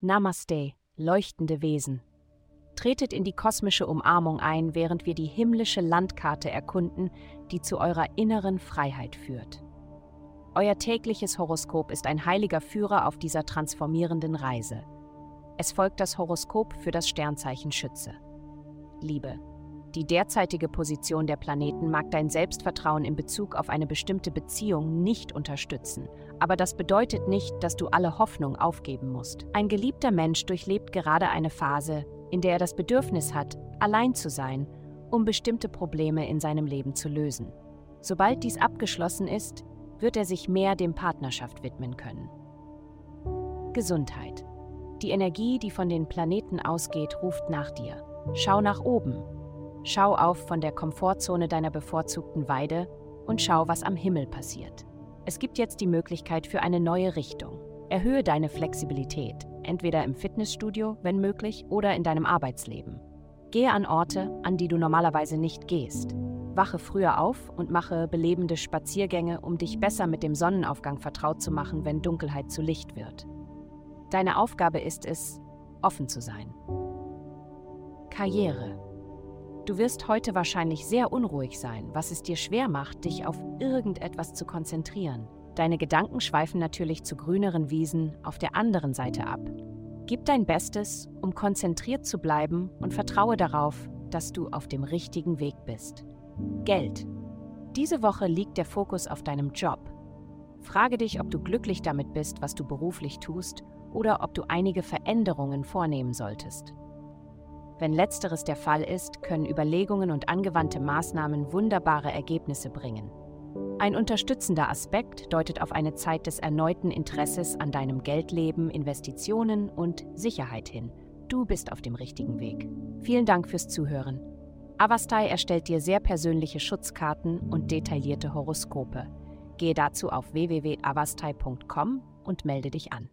Namaste, leuchtende Wesen. Tretet in die kosmische Umarmung ein, während wir die himmlische Landkarte erkunden, die zu eurer inneren Freiheit führt. Euer tägliches Horoskop ist ein heiliger Führer auf dieser transformierenden Reise. Es folgt das Horoskop für das Sternzeichen Schütze. Liebe, die derzeitige Position der Planeten mag dein Selbstvertrauen in Bezug auf eine bestimmte Beziehung nicht unterstützen, aber das bedeutet nicht, dass du alle Hoffnung aufgeben musst. Ein geliebter Mensch durchlebt gerade eine Phase, in der er das Bedürfnis hat, allein zu sein, um bestimmte Probleme in seinem Leben zu lösen. Sobald dies abgeschlossen ist, wird er sich mehr dem Partnerschaft widmen können. Gesundheit. Die Energie, die von den Planeten ausgeht, ruft nach dir. Schau nach oben. Schau auf von der Komfortzone deiner bevorzugten Weide und schau, was am Himmel passiert. Es gibt jetzt die Möglichkeit für eine neue Richtung. Erhöhe deine Flexibilität, entweder im Fitnessstudio, wenn möglich, oder in deinem Arbeitsleben. Gehe an Orte, an die du normalerweise nicht gehst. Wache früher auf und mache belebende Spaziergänge, um dich besser mit dem Sonnenaufgang vertraut zu machen, wenn Dunkelheit zu Licht wird. Deine Aufgabe ist es, offen zu sein. Karriere. Du wirst heute wahrscheinlich sehr unruhig sein, was es dir schwer macht, dich auf irgendetwas zu konzentrieren. Deine Gedanken schweifen natürlich zu grüneren Wiesen auf der anderen Seite ab. Gib dein Bestes, um konzentriert zu bleiben und vertraue darauf, dass du auf dem richtigen Weg bist. Geld. Diese Woche liegt der Fokus auf deinem Job. Frage dich, ob du glücklich damit bist, was du beruflich tust, oder ob du einige Veränderungen vornehmen solltest. Wenn letzteres der Fall ist, können Überlegungen und angewandte Maßnahmen wunderbare Ergebnisse bringen. Ein unterstützender Aspekt deutet auf eine Zeit des erneuten Interesses an deinem Geldleben, Investitionen und Sicherheit hin. Du bist auf dem richtigen Weg. Vielen Dank fürs Zuhören. Avastai erstellt dir sehr persönliche Schutzkarten und detaillierte Horoskope. Gehe dazu auf www.avastai.com und melde dich an.